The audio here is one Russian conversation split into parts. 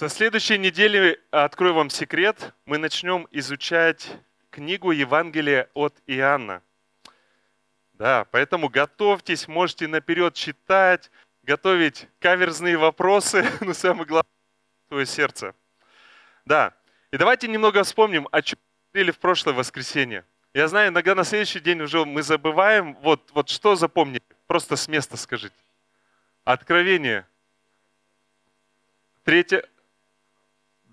Со следующей недели, открою вам секрет, мы начнем изучать книгу Евангелия от Иоанна. Да, поэтому готовьтесь, можете наперед читать, готовить каверзные вопросы, но самое главное, свое сердце. Да, и давайте немного вспомним, о чем говорили в прошлое воскресенье. Я знаю, иногда на следующий день уже мы забываем. Вот, вот что запомнили? Просто с места скажите. Откровение. Третье.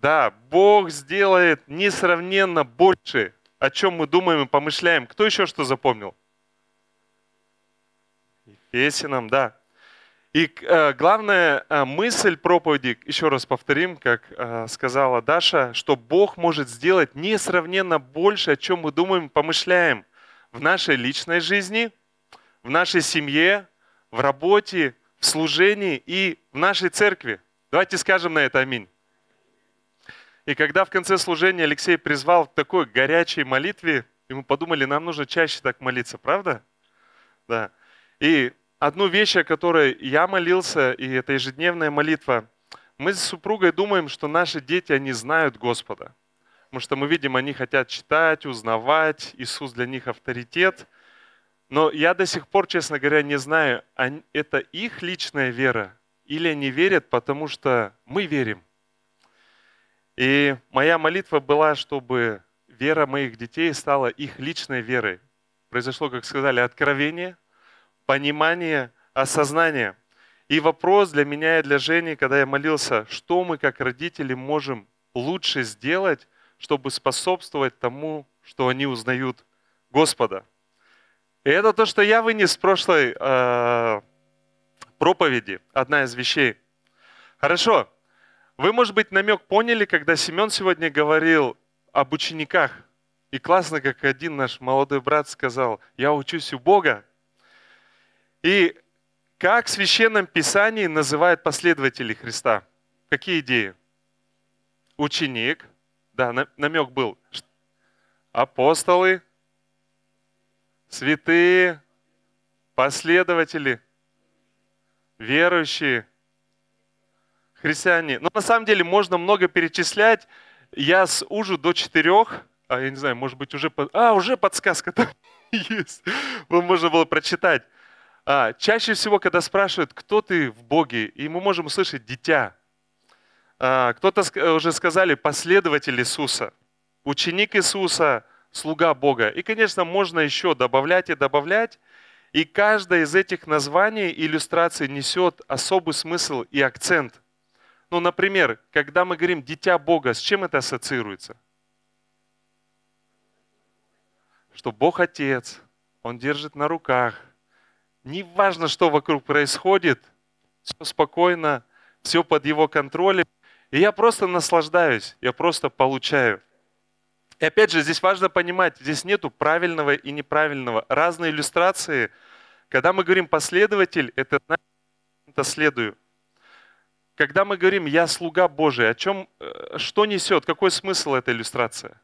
Да, Бог сделает несравненно больше, о чем мы думаем и помышляем. Кто еще что запомнил? Ефесиным, да. И э, главная э, мысль проповеди, еще раз повторим, как э, сказала Даша, что Бог может сделать несравненно больше, о чем мы думаем, помышляем в нашей личной жизни, в нашей семье, в работе, в служении и в нашей церкви. Давайте скажем на это аминь. И когда в конце служения Алексей призвал к такой горячей молитве, и мы подумали, нам нужно чаще так молиться, правда? Да. И одну вещь, о которой я молился, и это ежедневная молитва, мы с супругой думаем, что наши дети, они знают Господа. Потому что мы видим, они хотят читать, узнавать, Иисус для них авторитет. Но я до сих пор, честно говоря, не знаю, это их личная вера или они верят, потому что мы верим. И моя молитва была, чтобы вера моих детей стала их личной верой. Произошло, как сказали, откровение – понимание, осознание. И вопрос для меня и для Жени, когда я молился, что мы как родители можем лучше сделать, чтобы способствовать тому, что они узнают Господа. И это то, что я вынес с прошлой э, проповеди, одна из вещей. Хорошо, вы, может быть, намек поняли, когда Семен сегодня говорил об учениках. И классно, как один наш молодой брат сказал, я учусь у Бога, и как в Священном Писании называют последователей Христа? Какие идеи? Ученик, да, намек был. Апостолы, святые, последователи, верующие, христиане. Но на самом деле можно много перечислять. Я с ужу до четырех, а я не знаю, может быть уже... А, уже подсказка там есть. Можно было прочитать. А, чаще всего, когда спрашивают, кто ты в Боге, и мы можем услышать «дитя». А, кто-то уже сказали «последователь Иисуса», «ученик Иисуса», «слуга Бога». И, конечно, можно еще добавлять и добавлять. И каждое из этих названий иллюстраций несет особый смысл и акцент. Ну, например, когда мы говорим «дитя Бога», с чем это ассоциируется? Что Бог Отец, Он держит на руках, не важно, что вокруг происходит, все спокойно, все под его контролем. И я просто наслаждаюсь, я просто получаю. И опять же, здесь важно понимать, здесь нету правильного и неправильного. Разные иллюстрации. Когда мы говорим последователь, это это следую. Когда мы говорим «я слуга Божий», о чем, э, что несет, какой смысл эта иллюстрация?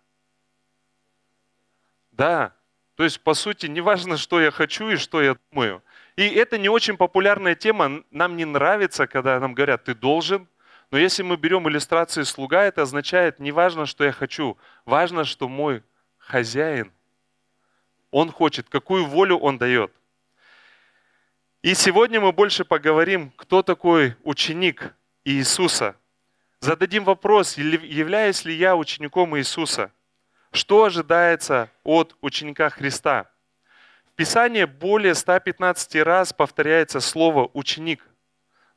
Да, то есть, по сути, не важно, что я хочу и что я думаю. И это не очень популярная тема. Нам не нравится, когда нам говорят, ты должен. Но если мы берем иллюстрацию слуга, это означает, не важно, что я хочу. Важно, что мой хозяин, он хочет, какую волю он дает. И сегодня мы больше поговорим, кто такой ученик Иисуса. Зададим вопрос, являюсь ли я учеником Иисуса – что ожидается от ученика Христа? В Писании более 115 раз повторяется слово «ученик».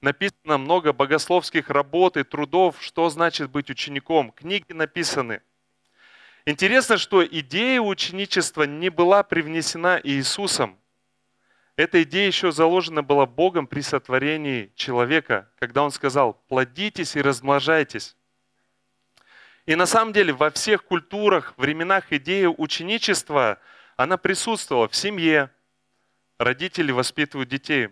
Написано много богословских работ и трудов, что значит быть учеником. Книги написаны. Интересно, что идея ученичества не была привнесена Иисусом. Эта идея еще заложена была Богом при сотворении человека, когда Он сказал «плодитесь и размножайтесь». И на самом деле во всех культурах, временах идея ученичества, она присутствовала в семье. Родители воспитывают детей.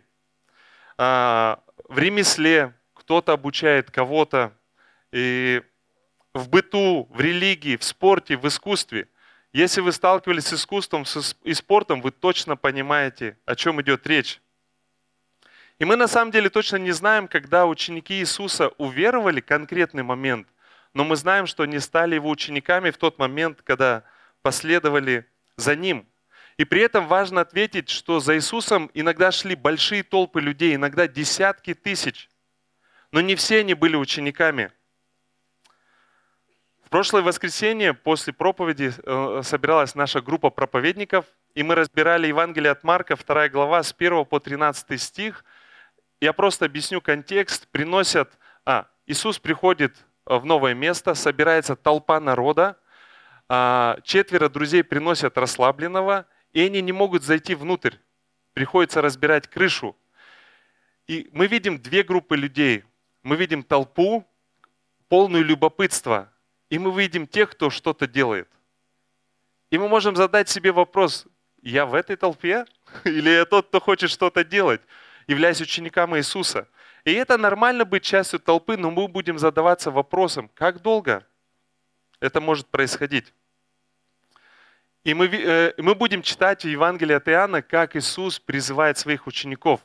А, в ремесле кто-то обучает кого-то. И в быту, в религии, в спорте, в искусстве. Если вы сталкивались с искусством и спортом, вы точно понимаете, о чем идет речь. И мы на самом деле точно не знаем, когда ученики Иисуса уверовали конкретный момент, но мы знаем, что они стали его учениками в тот момент, когда последовали за ним. И при этом важно ответить, что за Иисусом иногда шли большие толпы людей, иногда десятки тысяч. Но не все они были учениками. Прошлое воскресенье после проповеди э, собиралась наша группа проповедников, и мы разбирали Евангелие от Марка, 2 глава, с 1 по 13 стих. Я просто объясню контекст. Приносят, а, Иисус приходит в новое место, собирается толпа народа, а, четверо друзей приносят расслабленного, и они не могут зайти внутрь. Приходится разбирать крышу. И мы видим две группы людей. Мы видим толпу, полную любопытства, и мы видим тех, кто что-то делает. И мы можем задать себе вопрос, я в этой толпе? Или я тот, кто хочет что-то делать, являясь учеником Иисуса? И это нормально быть частью толпы, но мы будем задаваться вопросом, как долго это может происходить? И мы, э, мы будем читать в Евангелии от Иоанна, как Иисус призывает своих учеников.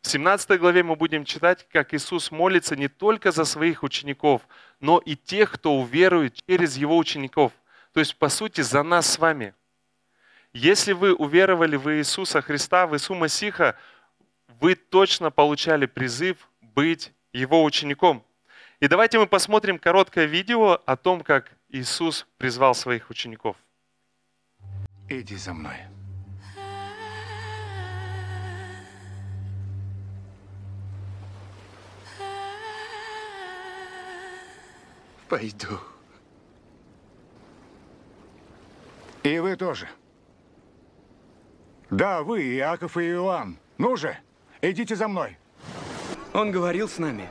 В 17 главе мы будем читать, как Иисус молится не только за своих учеников, но и тех, кто уверует через Его учеников. То есть, по сути, за нас с вами. Если вы уверовали в Иисуса Христа, в Иисуса Масиха, вы точно получали призыв быть Его учеником. И давайте мы посмотрим короткое видео о том, как Иисус призвал своих учеников. Иди за мной. Пойду. И вы тоже. Да, вы, Иаков и Иоанн. Ну же, идите за мной. Он говорил с нами,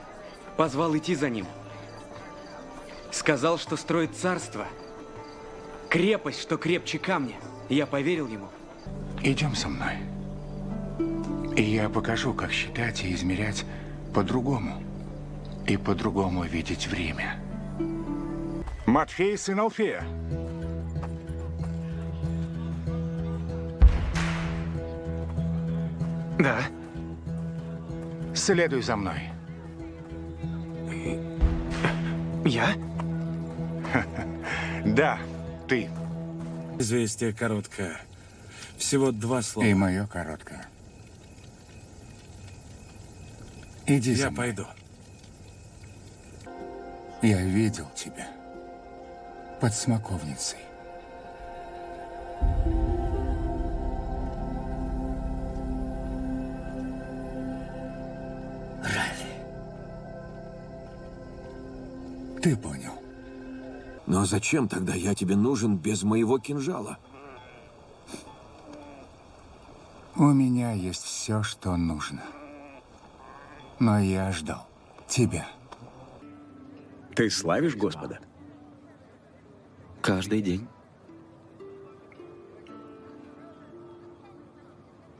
позвал идти за ним. Сказал, что строит царство. Крепость, что крепче камня. Я поверил ему. Идем со мной. И я покажу, как считать и измерять по-другому. И по-другому видеть время. Матфей, сын Алфея. Да. Следуй за мной. Я? Да, ты. Известие короткое. Всего два слова. И мое короткое. Иди Я за мной. пойду. Я видел тебя под смоковницей. Ты понял. Но зачем тогда я тебе нужен без моего кинжала? У меня есть все, что нужно. Но я ждал тебя. Ты славишь Господа? Каждый день.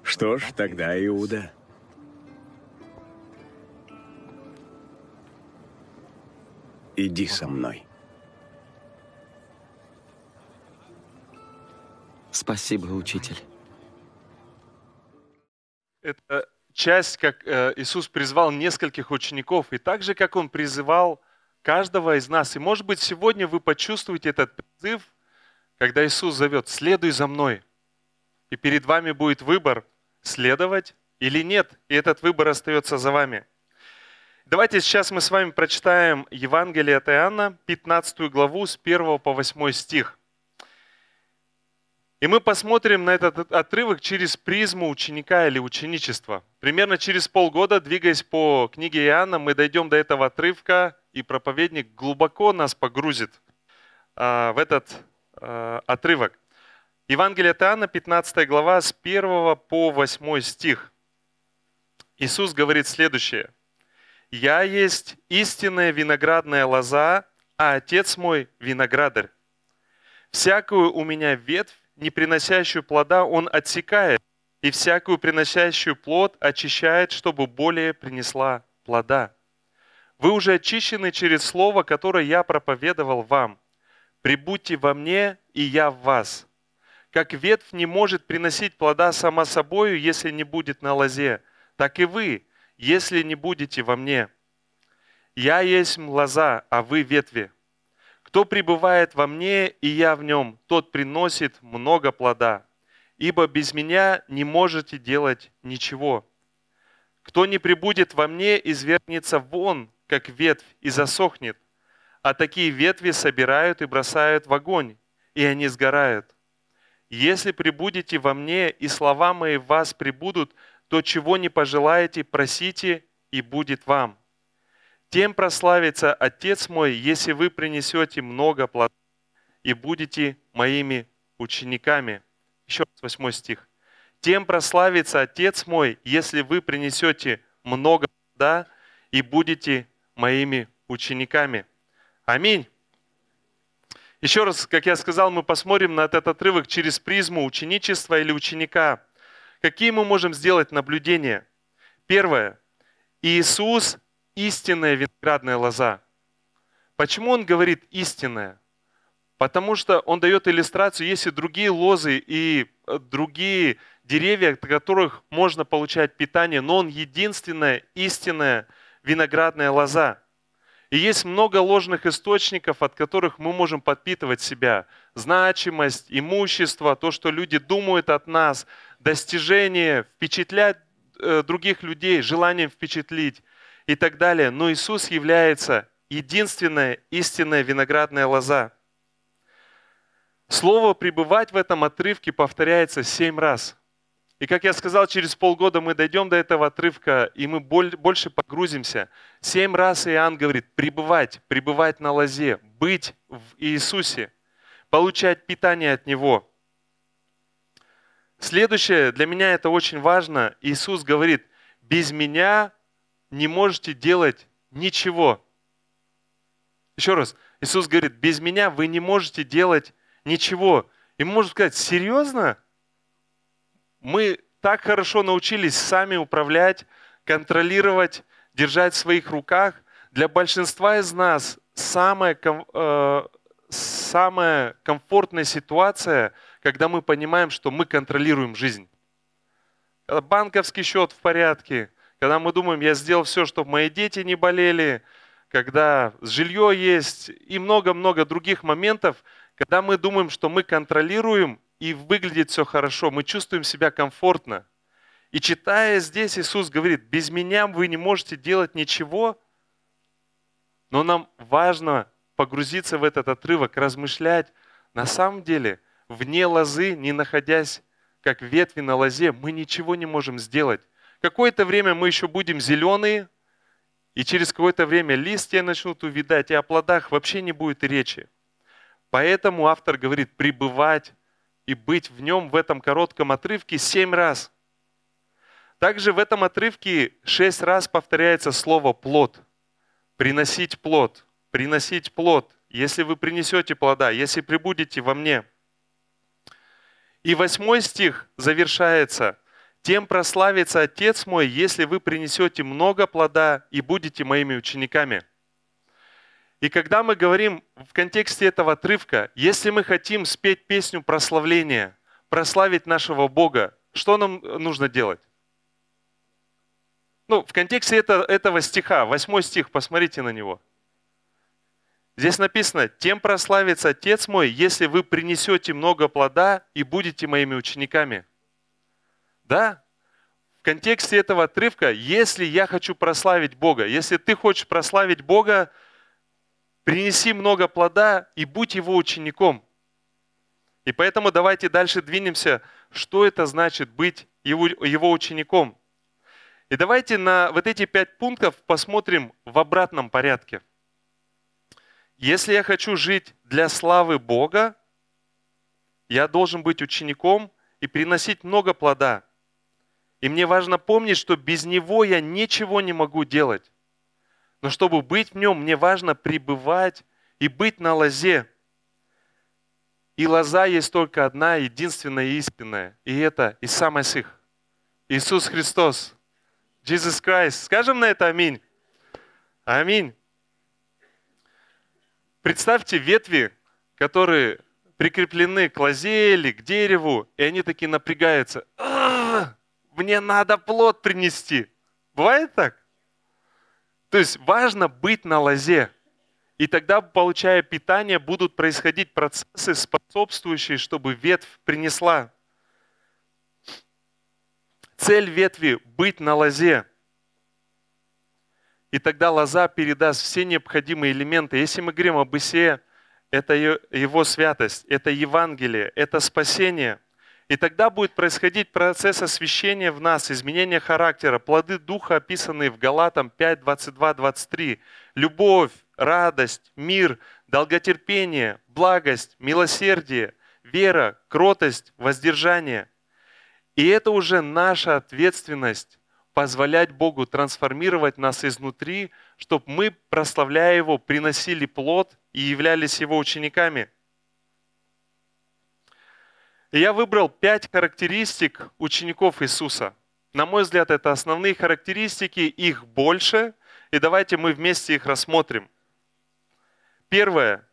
Что ж, тогда Иуда. Иди со мной. Спасибо, учитель. Это часть, как э, Иисус призвал нескольких учеников, и так же, как Он призывал каждого из нас. И может быть, сегодня вы почувствуете этот призыв, когда Иисус зовет «следуй за мной». И перед вами будет выбор, следовать или нет. И этот выбор остается за вами. Давайте сейчас мы с вами прочитаем Евангелие от Иоанна, 15 главу с 1 по 8 стих. И мы посмотрим на этот отрывок через призму ученика или ученичества. Примерно через полгода, двигаясь по книге Иоанна, мы дойдем до этого отрывка, и проповедник глубоко нас погрузит а, в этот а, отрывок. Евангелие от Иоанна, 15 глава, с 1 по 8 стих. Иисус говорит следующее. «Я есть истинная виноградная лоза, а Отец мой – виноградарь. Всякую у меня ветвь, не приносящую плода, он отсекает, и всякую приносящую плод очищает, чтобы более принесла плода. Вы уже очищены через слово, которое я проповедовал вам. Прибудьте во мне, и я в вас. Как ветвь не может приносить плода сама собою, если не будет на лозе, так и вы, если не будете во мне. Я есть лоза, а вы ветви. Кто пребывает во мне, и я в нем, тот приносит много плода. Ибо без меня не можете делать ничего. Кто не прибудет во мне, извергнется вон, как ветвь, и засохнет. А такие ветви собирают и бросают в огонь, и они сгорают. Если прибудете во мне, и слова мои в вас прибудут, то чего не пожелаете, просите, и будет вам. Тем прославится Отец мой, если вы принесете много плодов и будете моими учениками. Еще раз, восьмой стих. Тем прославится Отец мой, если вы принесете много плода и будете моими учениками. Аминь. Еще раз, как я сказал, мы посмотрим на этот отрывок через призму ученичества или ученика. Какие мы можем сделать наблюдения? Первое. Иисус – истинная виноградная лоза. Почему он говорит истинная? Потому что он дает иллюстрацию, есть и другие лозы, и э, другие деревья, от которых можно получать питание, но он единственная истинная виноградная лоза. И есть много ложных источников, от которых мы можем подпитывать себя. Значимость, имущество, то, что люди думают от нас, достижение, впечатлять э, других людей, желанием впечатлить и так далее. Но Иисус является единственная истинная виноградная лоза. Слово «пребывать» в этом отрывке повторяется семь раз. И как я сказал, через полгода мы дойдем до этого отрывка, и мы больше погрузимся. Семь раз Иоанн говорит «пребывать», «пребывать на лозе», «быть в Иисусе», получать питание от Него. Следующее, для меня это очень важно, Иисус говорит, без меня не можете делать ничего. Еще раз, Иисус говорит, без меня вы не можете делать ничего. И можем сказать, серьезно? Мы так хорошо научились сами управлять, контролировать, держать в своих руках. Для большинства из нас самая, э, самая комфортная ситуация, когда мы понимаем, что мы контролируем жизнь. Когда банковский счет в порядке, когда мы думаем, я сделал все, чтобы мои дети не болели, когда жилье есть и много-много других моментов, когда мы думаем, что мы контролируем и выглядит все хорошо, мы чувствуем себя комфортно. И читая здесь, Иисус говорит, без меня вы не можете делать ничего, но нам важно погрузиться в этот отрывок, размышлять. На самом деле, вне лозы, не находясь как ветви на лозе, мы ничего не можем сделать. Какое-то время мы еще будем зеленые, и через какое-то время листья начнут увидать, и о плодах вообще не будет речи. Поэтому автор говорит пребывать и быть в нем в этом коротком отрывке семь раз. Также в этом отрывке шесть раз повторяется слово «плод». Приносить плод, приносить плод, если вы принесете плода, если прибудете во мне. И восьмой стих завершается «Тем прославится Отец мой, если вы принесете много плода и будете моими учениками». И когда мы говорим в контексте этого отрывка, если мы хотим спеть песню прославления, прославить нашего Бога, что нам нужно делать? Ну, в контексте это, этого стиха, восьмой стих, посмотрите на него. Здесь написано, тем прославится Отец мой, если вы принесете много плода и будете моими учениками. Да, в контексте этого отрывка, если я хочу прославить Бога, если ты хочешь прославить Бога, принеси много плода и будь его учеником. И поэтому давайте дальше двинемся, что это значит быть его, его учеником. И давайте на вот эти пять пунктов посмотрим в обратном порядке. Если я хочу жить для славы Бога, я должен быть учеником и приносить много плода. И мне важно помнить, что без Него я ничего не могу делать. Но чтобы быть в нем, мне важно пребывать и быть на лозе. И лоза есть только одна, единственная и истинная. И это Иса Масих. Иисус Христос. Jesus Christ. Скажем на это аминь. Аминь. Представьте ветви, которые прикреплены к лозе или к дереву, и они такие напрягаются. Мне надо плод принести. Бывает так? То есть важно быть на лозе. И тогда, получая питание, будут происходить процессы, способствующие, чтобы ветвь принесла. Цель ветви – быть на лозе. И тогда лоза передаст все необходимые элементы. Если мы говорим об Исее, это его святость, это Евангелие, это спасение. И тогда будет происходить процесс освящения в нас, изменение характера, плоды Духа, описанные в Галатам 5, 22, 23. Любовь, радость, мир, долготерпение, благость, милосердие, вера, кротость, воздержание. И это уже наша ответственность позволять Богу трансформировать нас изнутри, чтобы мы, прославляя Его, приносили плод и являлись Его учениками. И я выбрал пять характеристик учеников Иисуса. На мой взгляд, это основные характеристики, их больше, и давайте мы вместе их рассмотрим. Первое.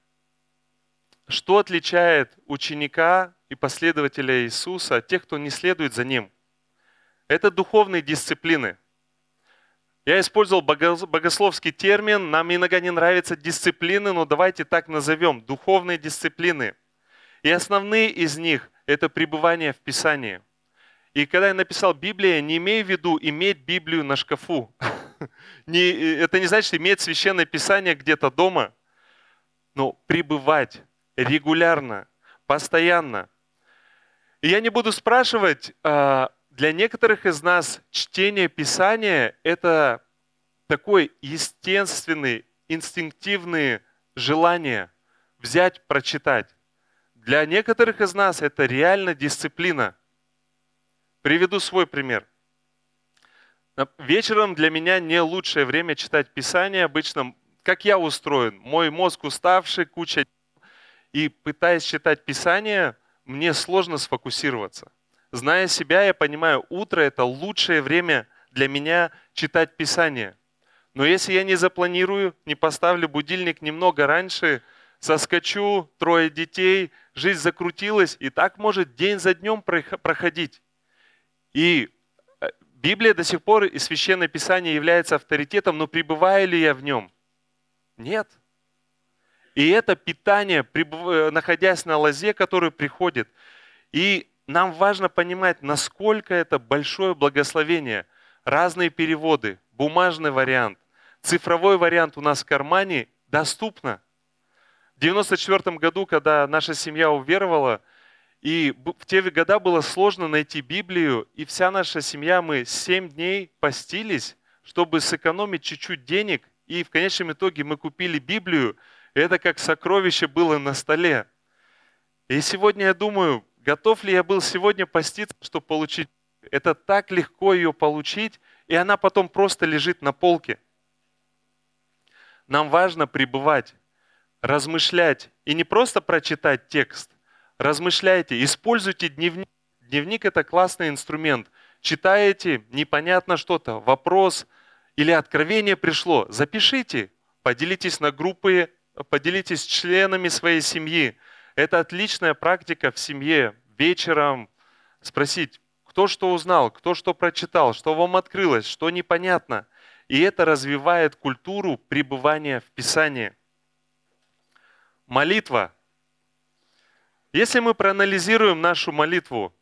Что отличает ученика и последователя Иисуса от тех, кто не следует за Ним? Это духовные дисциплины. Я использовал богословский термин, нам иногда не нравятся дисциплины, но давайте так назовем, духовные дисциплины. И основные из них – это пребывание в Писании. И когда я написал Библия, не имею в виду иметь Библию на шкафу. это не значит иметь священное Писание где-то дома, но пребывать регулярно, постоянно. И я не буду спрашивать, а, для некоторых из нас чтение Писания – это такой естественный, инстинктивный желание взять, прочитать. Для некоторых из нас это реально дисциплина. Приведу свой пример. Вечером для меня не лучшее время читать Писание. Обычно, как я устроен, мой мозг уставший, куча и пытаясь читать Писание, мне сложно сфокусироваться. Зная себя, я понимаю, утро – это лучшее время для меня читать Писание. Но если я не запланирую, не поставлю будильник немного раньше, соскочу, трое детей, жизнь закрутилась, и так может день за днем проходить. И э, Библия до сих пор и Священное Писание является авторитетом, но пребываю ли я в нем? Нет. И это питание, э, находясь на лозе, который приходит. И нам важно понимать, насколько это большое благословение. Разные переводы, бумажный вариант, цифровой вариант у нас в кармане доступно. В 1994 году, когда наша семья уверовала, и в те года было сложно найти Библию, и вся наша семья, мы 7 дней постились, чтобы сэкономить чуть-чуть денег, и в конечном итоге мы купили Библию, и это как сокровище было на столе. И сегодня я думаю, готов ли я был сегодня поститься, чтобы получить? Это так легко ее получить, и она потом просто лежит на полке. Нам важно пребывать, размышлять, и не просто прочитать текст. Размышляйте, используйте дневник. Дневник – это классный инструмент. Читаете, непонятно что-то, вопрос или откровение пришло, запишите, поделитесь на группы, поделитесь с членами своей семьи – это отличная практика в семье вечером спросить, кто что узнал, кто что прочитал, что вам открылось, что непонятно. И это развивает культуру пребывания в Писании. Молитва. Если мы проанализируем нашу молитву,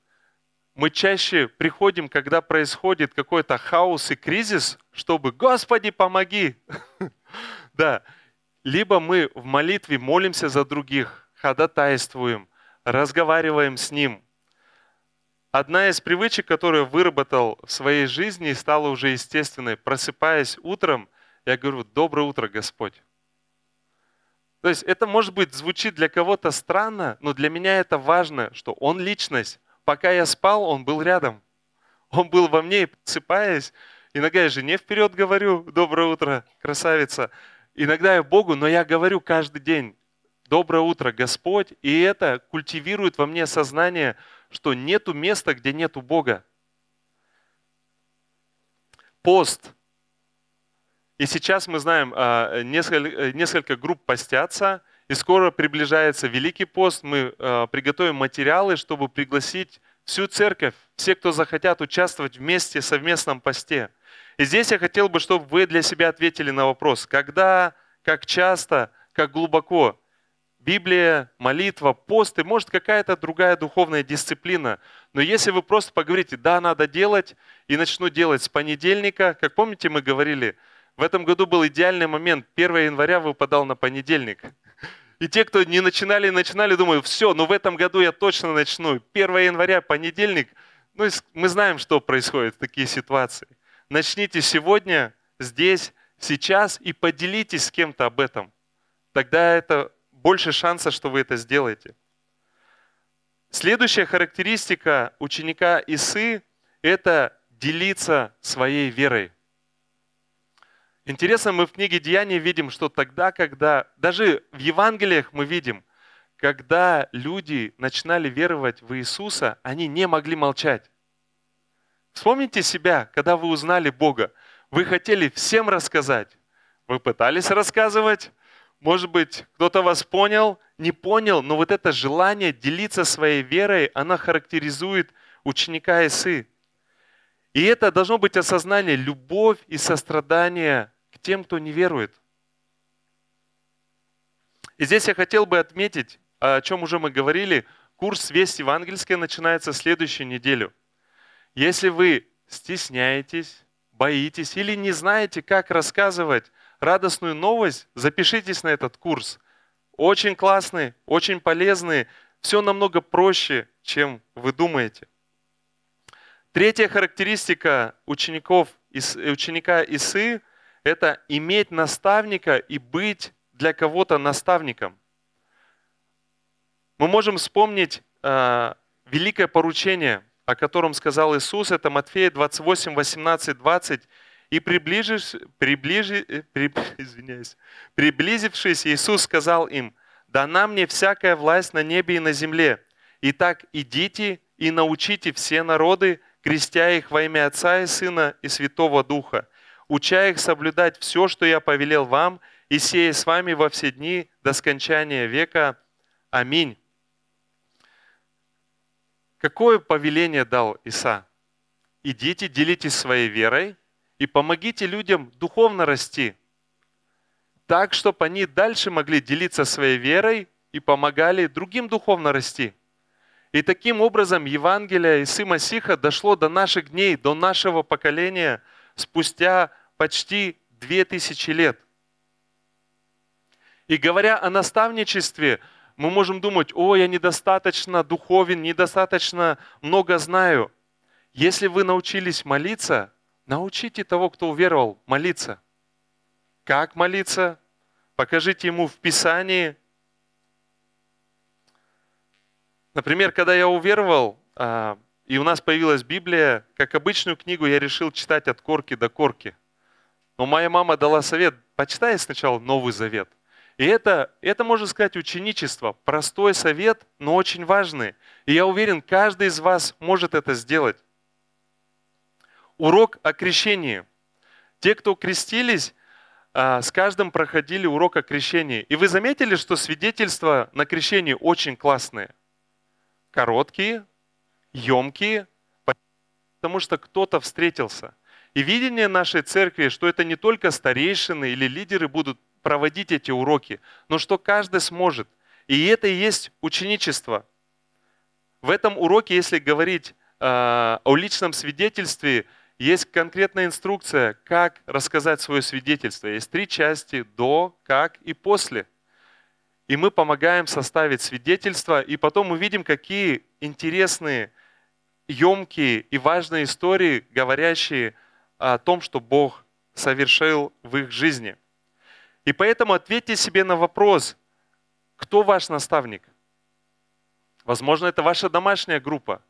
мы чаще приходим, когда происходит какой-то хаос и кризис, чтобы «Господи, помоги!» Да, либо мы в молитве молимся за других, ходатайствуем, разговариваем с Ним. Одна из привычек, которую выработал в своей жизни и стала уже естественной, просыпаясь утром, я говорю, доброе утро, Господь. То есть это, может быть, звучит для кого-то странно, но для меня это важно, что Он личность. Пока я спал, Он был рядом. Он был во мне, и просыпаясь, иногда я жене вперед говорю, доброе утро, красавица. Иногда я Богу, но я говорю каждый день, Доброе утро, Господь. И это культивирует во мне сознание, что нету места, где нету Бога. Пост. И сейчас мы знаем, а, несколько, несколько групп постятся, и скоро приближается Великий пост. Мы а, приготовим материалы, чтобы пригласить всю церковь, все, кто захотят участвовать вместе в совместном посте. И здесь я хотел бы, чтобы вы для себя ответили на вопрос, когда, как часто, как глубоко Библия, молитва, посты, может какая-то другая духовная дисциплина. Но если вы просто поговорите, да, надо делать, и начну делать с понедельника, как помните, мы говорили, в этом году был идеальный момент, 1 января выпадал на понедельник. И те, кто не начинали, начинали, думаю, все, ну в этом году я точно начну. 1 января, понедельник, ну мы знаем, что происходит в такие ситуации. Начните сегодня, здесь, сейчас и поделитесь с кем-то об этом. Тогда это больше шанса, что вы это сделаете. Следующая характеристика ученика Исы – это делиться своей верой. Интересно, мы в книге Деяний видим, что тогда, когда, даже в Евангелиях мы видим, когда люди начинали веровать в Иисуса, они не могли молчать. Вспомните себя, когда вы узнали Бога. Вы хотели всем рассказать. Вы пытались рассказывать. Может быть, кто-то вас понял, не понял, но вот это желание делиться своей верой, она характеризует ученика Исы. И это должно быть осознание, любовь и сострадание тем, кто не верует. И здесь я хотел бы отметить, о чем уже мы говорили, курс «Весть евангельская» начинается следующую неделю. Если вы стесняетесь, боитесь или не знаете, как рассказывать радостную новость, запишитесь на этот курс. Очень классный, очень полезный, все намного проще, чем вы думаете. Третья характеристика учеников, ученика Исы это иметь наставника и быть для кого-то наставником. Мы можем вспомнить э, великое поручение, о котором сказал Иисус, это Матфея 28, 18, 20. И приближившись, приближи, э, при, извиняюсь, приблизившись, Иисус сказал им, «Дана мне всякая власть на небе и на земле. Итак, идите и научите все народы, крестя их во имя Отца и Сына и Святого Духа, уча их соблюдать все, что я повелел вам, и сея с вами во все дни до скончания века. Аминь. Какое повеление дал Иса? Идите, делитесь своей верой и помогите людям духовно расти, так, чтобы они дальше могли делиться своей верой и помогали другим духовно расти. И таким образом Евангелие Исы Масиха дошло до наших дней, до нашего поколения спустя почти две тысячи лет. И говоря о наставничестве, мы можем думать, о, я недостаточно духовен, недостаточно много знаю. Если вы научились молиться, научите того, кто уверовал, молиться. Как молиться? Покажите ему в Писании. Например, когда я уверовал, а, и у нас появилась Библия, как обычную книгу я решил читать от корки до корки. Но моя мама дала совет, почитай сначала Новый Завет. И это, это, можно сказать, ученичество. Простой совет, но очень важный. И я уверен, каждый из вас может это сделать. Урок о крещении. Те, кто крестились, а, с каждым проходили урок о крещении. И вы заметили, что свидетельства на крещении очень классные. Короткие, емкие, потому что кто-то встретился. И видение нашей церкви, что это не только старейшины или лидеры будут проводить эти уроки, но что каждый сможет. И это и есть ученичество. В этом уроке, если говорить э, о личном свидетельстве, есть конкретная инструкция, как рассказать свое свидетельство. Есть три части – до, как и после. И мы помогаем составить свидетельство, и потом мы видим, какие интересные, емкие и важные истории, говорящие о том, что Бог совершил в их жизни. И поэтому ответьте себе на вопрос, кто ваш наставник? Возможно, это ваша домашняя группа.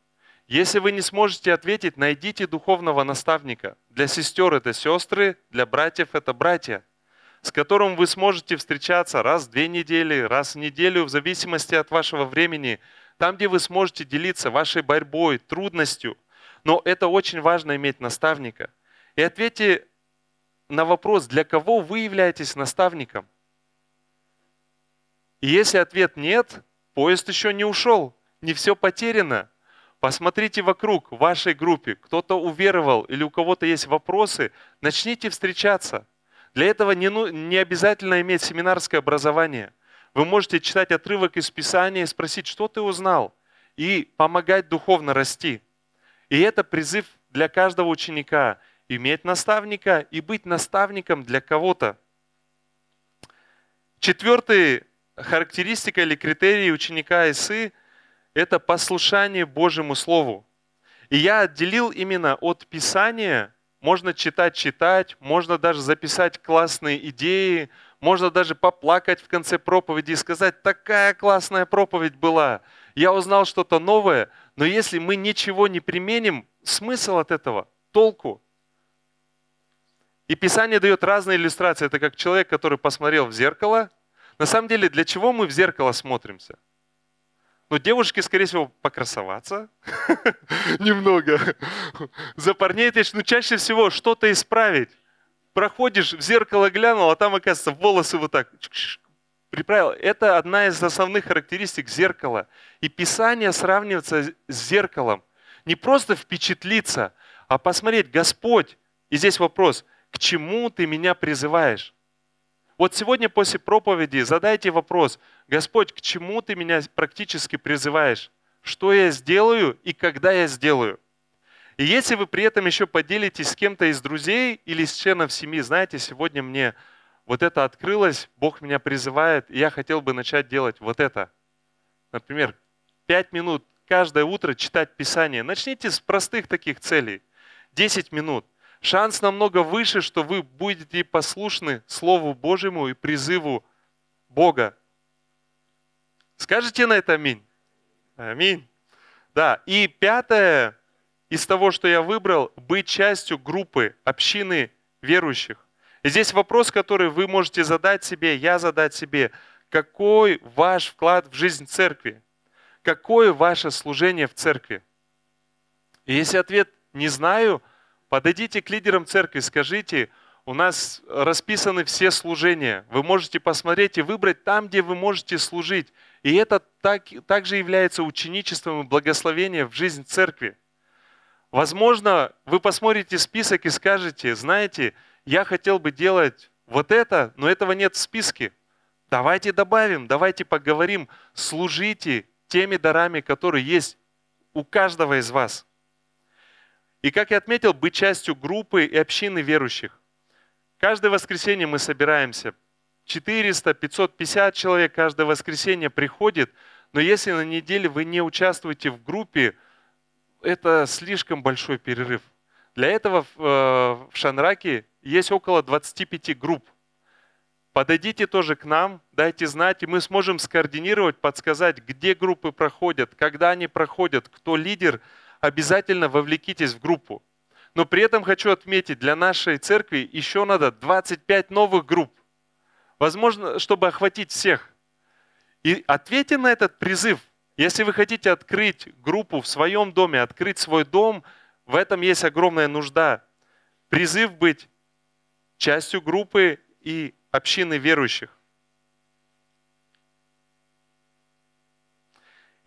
Если вы не сможете ответить, найдите духовного наставника. Для сестер это сестры, для братьев это братья, с которым вы сможете встречаться раз в две недели, раз в неделю, в зависимости от вашего времени, там, где вы сможете делиться вашей борьбой, трудностью. Но это очень важно иметь наставника – и ответьте на вопрос, для кого вы являетесь наставником. И если ответ нет, поезд еще не ушел, не все потеряно. Посмотрите вокруг, в вашей группе, кто-то уверовал или у кого-то есть вопросы, начните встречаться. Для этого не, ну, не обязательно иметь семинарское образование. Вы можете читать отрывок из Писания и спросить, что ты узнал, и помогать духовно расти. И это призыв для каждого ученика – иметь наставника и быть наставником для кого-то. Четвертый характеристика или критерий ученика ИСы – это послушание Божьему Слову. И я отделил именно от Писания, можно читать, читать, можно даже записать классные идеи, можно даже поплакать в конце проповеди и сказать, такая классная проповедь была, я узнал что-то новое, но если мы ничего не применим, смысл от этого, толку. И Писание дает разные иллюстрации. Это как человек, который посмотрел в зеркало – на самом деле, для чего мы в зеркало смотримся? Ну, девушки, скорее всего, покрасоваться немного. За парней это ну, чаще всего что-то исправить. Проходишь, в зеркало глянул, а там, оказывается, волосы вот так приправил. Это одна из основных характеристик зеркала. И Писание сравнивается с зеркалом. Не просто впечатлиться, а посмотреть, Господь, и здесь вопрос, к чему ты меня призываешь? Вот сегодня после проповеди задайте вопрос, Господь, к чему ты меня практически призываешь? Что я сделаю и когда я сделаю? И если вы при этом еще поделитесь с кем-то из друзей или с членов семьи, знаете, сегодня мне вот это открылось, Бог меня призывает, и я хотел бы начать делать вот это. Например, пять минут каждое утро читать Писание. Начните с простых таких целей. 10 минут шанс намного выше, что вы будете послушны Слову Божьему и призыву Бога. Скажите на это аминь? Аминь. Да, и пятое из того, что я выбрал, быть частью группы, общины верующих. И здесь вопрос, который вы можете задать себе, я задать себе. Какой ваш вклад в жизнь церкви? Какое ваше служение в церкви? И если ответ «не знаю», Подойдите к лидерам церкви, скажите, у нас расписаны все служения. Вы можете посмотреть и выбрать там, где вы можете служить. И это так, также является ученичеством и благословением в жизнь церкви. Возможно, вы посмотрите список и скажете, знаете, я хотел бы делать вот это, но этого нет в списке. Давайте добавим, давайте поговорим, служите теми дарами, которые есть у каждого из вас. И, как я отметил, быть частью группы и общины верующих. Каждое воскресенье мы собираемся. 400, 550 человек каждое воскресенье приходит, но если на неделе вы не участвуете в группе, это слишком большой перерыв. Для этого в э, Шанраке есть около 25 групп. Подойдите тоже к нам, дайте знать, и мы сможем скоординировать, подсказать, где группы проходят, когда они проходят, кто лидер – обязательно вовлекитесь в группу. Но при этом хочу отметить, для нашей церкви еще надо 25 новых групп. Возможно, чтобы охватить всех. И ответьте на этот призыв. Если вы хотите открыть группу в своем доме, открыть свой дом, в этом есть огромная нужда. Призыв быть частью группы и общины верующих.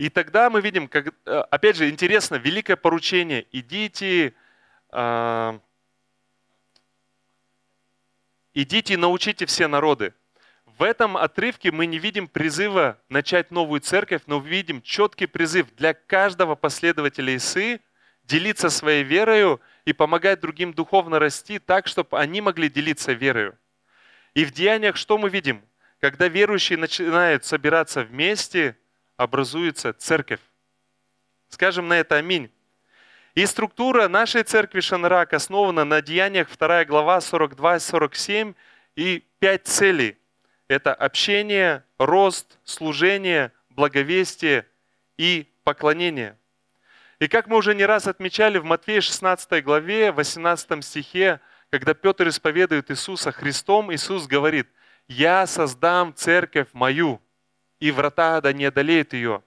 И тогда мы видим, как, э, опять же, интересно, великое поручение. Идите, э, идите и научите все народы. В этом отрывке мы не видим призыва начать новую церковь, но видим четкий призыв для каждого последователя Исы делиться своей верою и помогать другим духовно расти так, чтобы они могли делиться верою. И в деяниях что мы видим? Когда верующие начинают собираться вместе – образуется церковь. Скажем на это аминь. И структура нашей церкви Шанрак основана на деяниях 2 глава 42-47 и 5 целей. Это общение, рост, служение, благовестие и поклонение. И как мы уже не раз отмечали в Матфея 16 главе, 18 стихе, когда Петр исповедует Иисуса Христом, Иисус говорит, «Я создам церковь мою, и врата да не одолеют ее.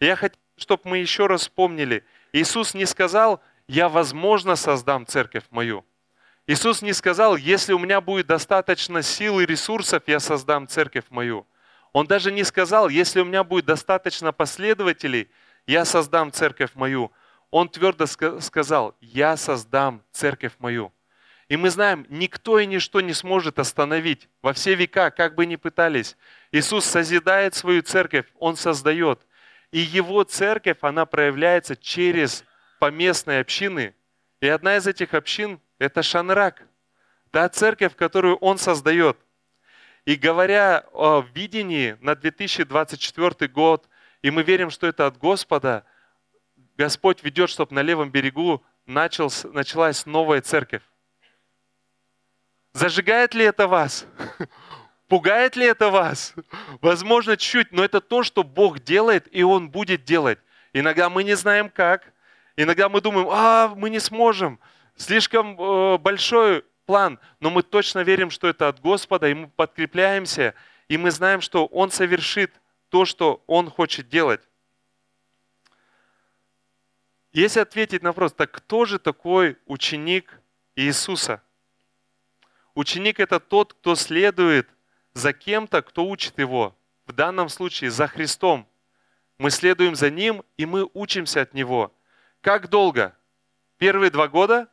я хочу, чтобы мы еще раз вспомнили, Иисус не сказал, я, возможно, создам церковь мою. Иисус не сказал, если у меня будет достаточно сил и ресурсов, я создам церковь мою. Он даже не сказал, если у меня будет достаточно последователей, я создам церковь мою. Он твердо ска- сказал, я создам церковь мою. И мы знаем, никто и ничто не сможет остановить во все века, как бы ни пытались. Иисус созидает свою церковь, Он создает. И Его церковь, она проявляется через поместные общины. И одна из этих общин – это Шанрак. Та церковь, которую Он создает. И говоря о видении на 2024 год, и мы верим, что это от Господа, Господь ведет, чтобы на левом берегу началась новая церковь. Зажигает ли это вас? Пугает ли это вас? Возможно, чуть, но это то, что Бог делает, и Он будет делать. Иногда мы не знаем как. Иногда мы думаем, а, мы не сможем. Слишком э, большой план. Но мы точно верим, что это от Господа, и мы подкрепляемся, и мы знаем, что Он совершит то, что Он хочет делать. Если ответить на вопрос, так кто же такой ученик Иисуса? Ученик это тот, кто следует за кем-то, кто учит его. В данном случае за Христом. Мы следуем за Ним, и мы учимся от Него. Как долго? Первые два года?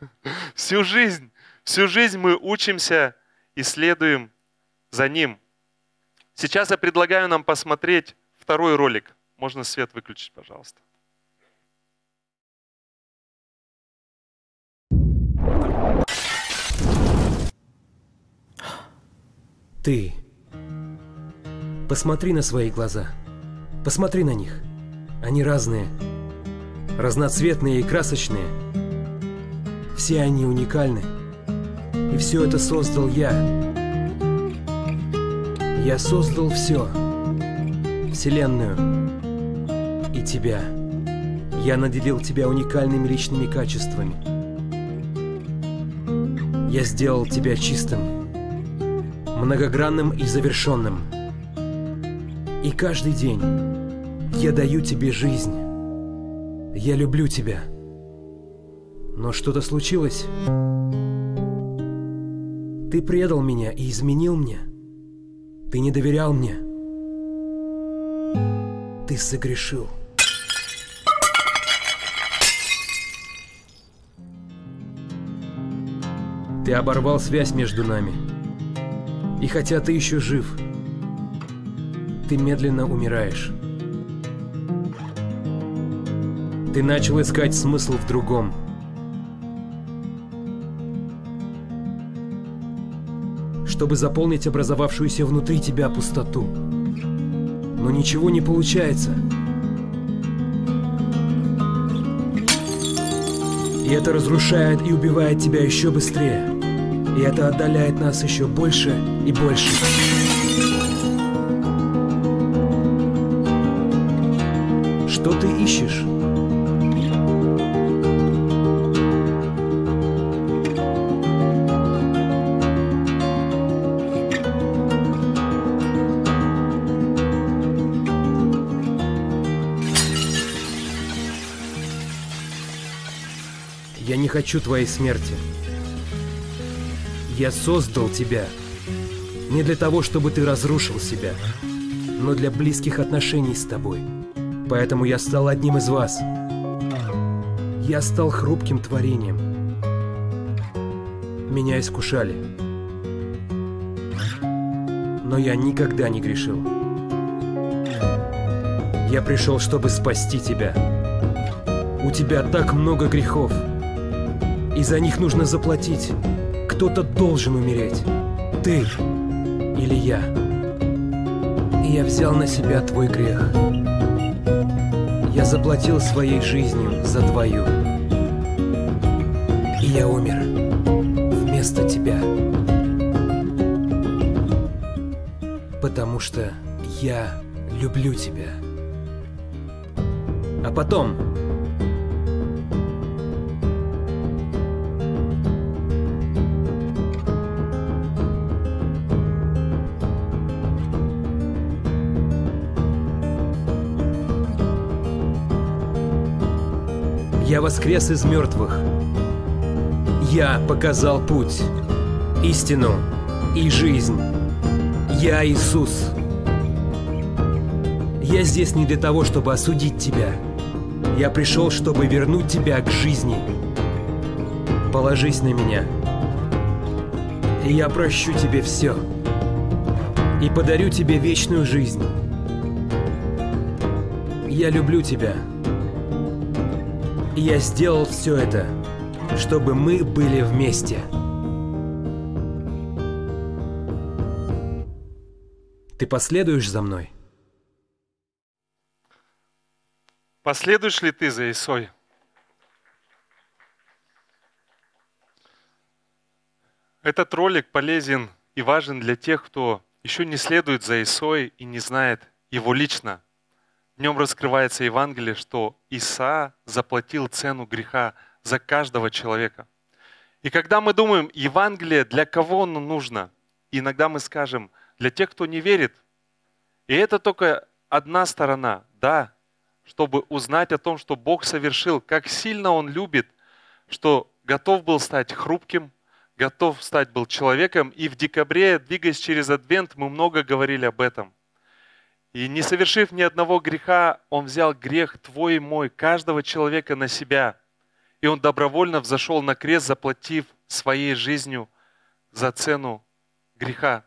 Всю жизнь. Всю жизнь мы учимся и следуем за Ним. Сейчас я предлагаю нам посмотреть второй ролик. Можно свет выключить, пожалуйста. Ты. Посмотри на свои глаза. Посмотри на них. Они разные. Разноцветные и красочные. Все они уникальны. И все это создал я. Я создал все. Вселенную. И тебя. Я наделил тебя уникальными личными качествами. Я сделал тебя чистым многогранным и завершенным. И каждый день я даю тебе жизнь. Я люблю тебя. Но что-то случилось. Ты предал меня и изменил мне. Ты не доверял мне. Ты согрешил. Ты оборвал связь между нами. И хотя ты еще жив, ты медленно умираешь. Ты начал искать смысл в другом. Чтобы заполнить образовавшуюся внутри тебя пустоту. Но ничего не получается. И это разрушает и убивает тебя еще быстрее. И это отдаляет нас еще больше и больше. Что ты ищешь? Я не хочу твоей смерти. Я создал тебя не для того, чтобы ты разрушил себя, но для близких отношений с тобой. Поэтому я стал одним из вас. Я стал хрупким творением. Меня искушали. Но я никогда не грешил. Я пришел, чтобы спасти тебя. У тебя так много грехов. И за них нужно заплатить. Кто-то должен умереть. Ты или я. И я взял на себя твой грех. Я заплатил своей жизнью за твою. И я умер вместо тебя. Потому что я люблю тебя. А потом Я воскрес из мертвых. Я показал путь, истину и жизнь. Я Иисус. Я здесь не для того, чтобы осудить тебя. Я пришел, чтобы вернуть тебя к жизни. Положись на меня. И я прощу тебе все. И подарю тебе вечную жизнь. Я люблю тебя. Я сделал все это, чтобы мы были вместе. Ты последуешь за мной? Последуешь ли ты за Исой? Этот ролик полезен и важен для тех, кто еще не следует за Исой и не знает его лично. В нем раскрывается Евангелие, что Иса заплатил цену греха за каждого человека. И когда мы думаем, Евангелие для кого оно нужно, иногда мы скажем, для тех, кто не верит. И это только одна сторона. Да, чтобы узнать о том, что Бог совершил, как сильно Он любит, что готов был стать хрупким, готов стать был человеком. И в декабре, двигаясь через Адвент, мы много говорили об этом. И не совершив ни одного греха, Он взял грех твой и мой, каждого человека на себя. И Он добровольно взошел на крест, заплатив своей жизнью за цену греха.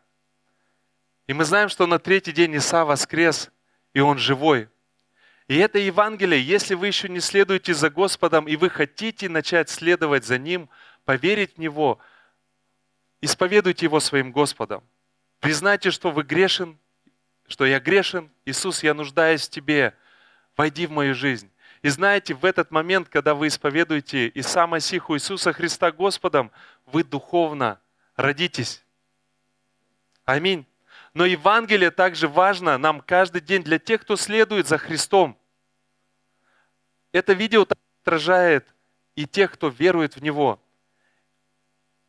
И мы знаем, что на третий день Иса воскрес, и Он живой – и это Евангелие, если вы еще не следуете за Господом, и вы хотите начать следовать за Ним, поверить в Него, исповедуйте Его своим Господом. Признайте, что вы грешен, что я грешен. Иисус, я нуждаюсь в Тебе. Войди в мою жизнь. И знаете, в этот момент, когда вы исповедуете Иса Масиху Иисуса Христа Господом, вы духовно родитесь. Аминь. Но Евангелие также важно нам каждый день для тех, кто следует за Христом. Это видео отражает и тех, кто верует в Него.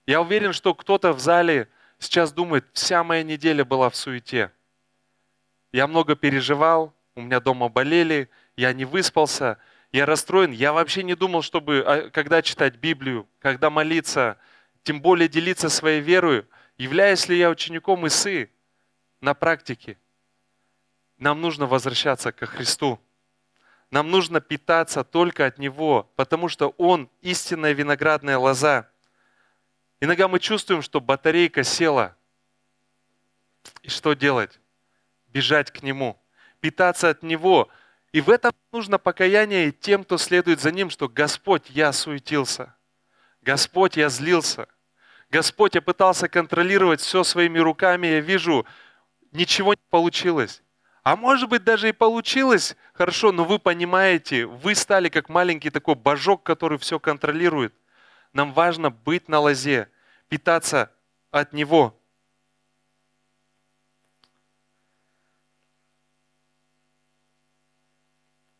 Я уверен, что кто-то в зале сейчас думает, вся моя неделя была в суете. Я много переживал, у меня дома болели, я не выспался, я расстроен. Я вообще не думал, чтобы, а, когда читать Библию, когда молиться, тем более делиться своей верой, являюсь ли я учеником Исы на практике. Нам нужно возвращаться ко Христу. Нам нужно питаться только от Него, потому что Он истинная виноградная лоза. Иногда мы чувствуем, что батарейка села. И что делать? Бежать к Нему, питаться от Него. И в этом нужно покаяние тем, кто следует за Ним, что Господь, я суетился. Господь, я злился. Господь, я пытался контролировать все своими руками, я вижу, ничего не получилось. А может быть даже и получилось хорошо, но вы понимаете, вы стали как маленький такой божок, который все контролирует. Нам важно быть на лозе, питаться от него.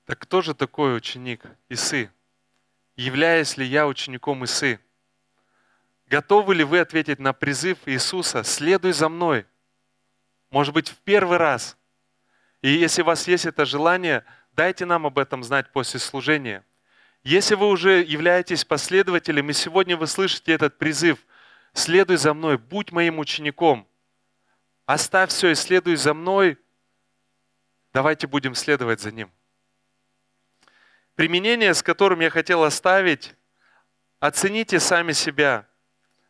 Так кто же такой ученик Исы? Являюсь ли я учеником Исы? Готовы ли вы ответить на призыв Иисуса «Следуй за мной»? Может быть, в первый раз – и если у вас есть это желание, дайте нам об этом знать после служения. Если вы уже являетесь последователем, и сегодня вы слышите этот призыв, следуй за мной, будь моим учеником, оставь все и следуй за мной, давайте будем следовать за ним. Применение, с которым я хотел оставить, оцените сами себя,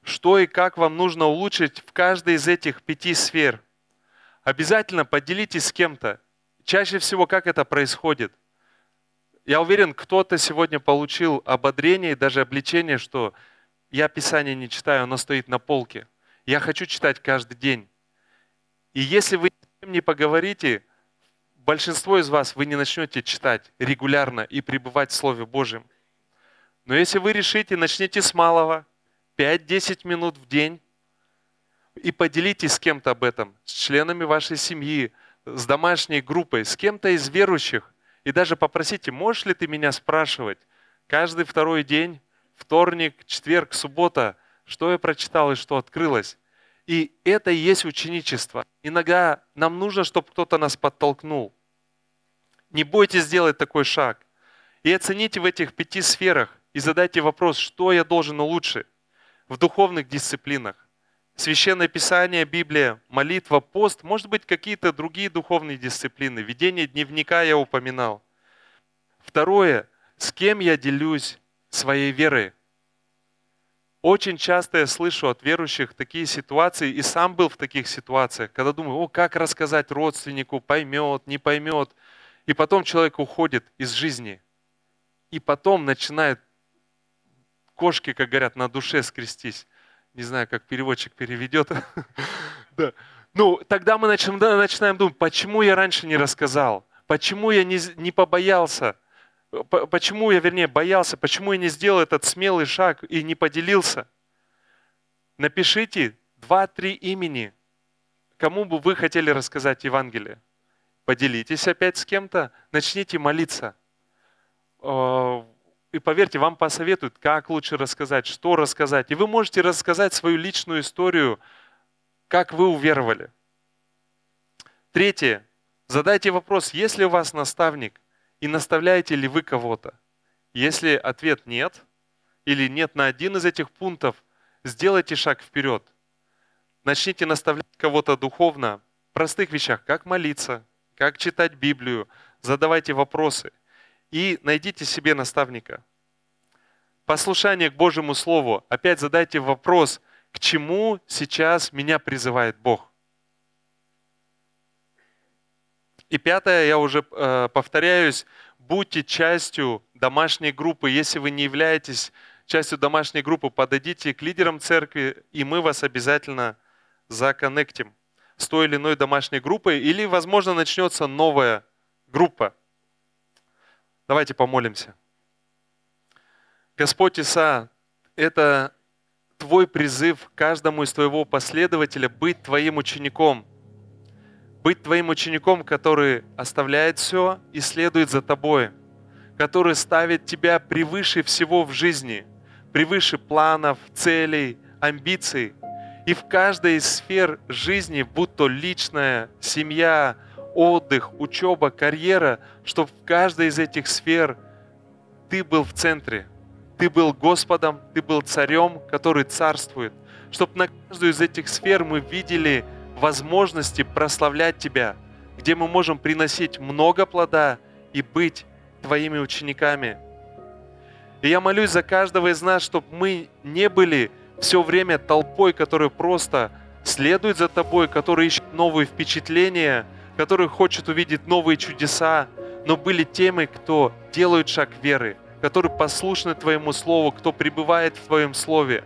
что и как вам нужно улучшить в каждой из этих пяти сфер – обязательно поделитесь с кем-то. Чаще всего как это происходит? Я уверен, кто-то сегодня получил ободрение и даже обличение, что я Писание не читаю, оно стоит на полке. Я хочу читать каждый день. И если вы с ним не поговорите, большинство из вас вы не начнете читать регулярно и пребывать в Слове Божьем. Но если вы решите, начните с малого, 5-10 минут в день, и поделитесь с кем-то об этом, с членами вашей семьи, с домашней группой, с кем-то из верующих. И даже попросите, можешь ли ты меня спрашивать каждый второй день, вторник, четверг, суббота, что я прочитал и что открылось. И это и есть ученичество. Иногда нам нужно, чтобы кто-то нас подтолкнул. Не бойтесь сделать такой шаг. И оцените в этих пяти сферах и задайте вопрос, что я должен улучшить в духовных дисциплинах, Священное Писание, Библия, молитва, пост, может быть, какие-то другие духовные дисциплины. Ведение дневника я упоминал. Второе, с кем я делюсь своей верой. Очень часто я слышу от верующих такие ситуации, и сам был в таких ситуациях, когда думаю, о, как рассказать родственнику, поймет, не поймет. И потом человек уходит из жизни. И потом начинает кошки, как говорят, на душе скрестись. Не знаю, как переводчик переведет. Ну, тогда мы начинаем, думать, почему я раньше не рассказал? Почему я не побоялся? Почему я, вернее, боялся? Почему я не сделал этот смелый шаг и не поделился? Напишите два-три имени, кому бы вы хотели рассказать Евангелие. Поделитесь опять с кем-то, начните молиться. Э, и поверьте, вам посоветуют, как лучше рассказать, что рассказать. И вы можете рассказать свою личную историю, как вы уверовали. Третье. Задайте вопрос, есть ли у вас наставник и наставляете ли вы кого-то. Если ответ нет, или нет на один из этих пунктов, сделайте шаг вперед. Начните наставлять кого-то духовно, в простых вещах, как молиться, как читать Библию, задавайте вопросы и найдите себе наставника. Послушание к Божьему Слову. Опять задайте вопрос, к чему сейчас меня призывает Бог. И пятое, я уже э, повторяюсь, будьте частью домашней группы. Если вы не являетесь частью домашней группы, подойдите к лидерам церкви, и мы вас обязательно законнектим с той или иной домашней группой, или, возможно, начнется новая группа. Давайте помолимся. Господь Иса, это твой призыв каждому из твоего последователя быть твоим учеником – быть твоим учеником, который оставляет все и следует за тобой, который ставит тебя превыше всего в жизни, превыше планов, целей, амбиций. И в каждой из сфер жизни, будь то личная, семья, отдых, учеба, карьера, чтобы в каждой из этих сфер ты был в центре. Ты был Господом, ты был царем, который царствует. Чтобы на каждую из этих сфер мы видели возможности прославлять Тебя, где мы можем приносить много плода и быть Твоими учениками. И я молюсь за каждого из нас, чтобы мы не были все время толпой, которая просто следует за Тобой, который ищет новые впечатления, который хочет увидеть новые чудеса, но были теми, кто делают шаг веры, который послушны Твоему Слову, кто пребывает в Твоем Слове,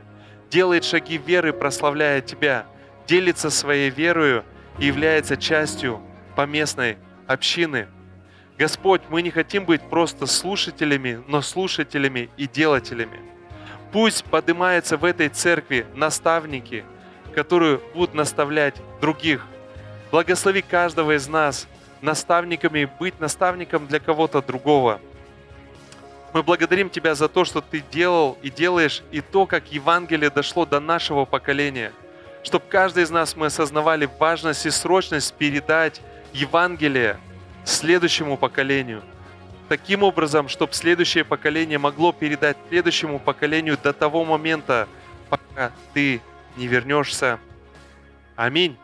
делает шаги веры, прославляя Тебя – делится своей верою и является частью поместной общины. Господь, мы не хотим быть просто слушателями, но слушателями и делателями. Пусть поднимаются в этой церкви наставники, которые будут наставлять других. Благослови каждого из нас наставниками, быть наставником для кого-то другого. Мы благодарим Тебя за то, что Ты делал и делаешь, и то, как Евангелие дошло до нашего поколения – чтобы каждый из нас мы осознавали важность и срочность передать Евангелие следующему поколению. Таким образом, чтобы следующее поколение могло передать следующему поколению до того момента, пока ты не вернешься. Аминь.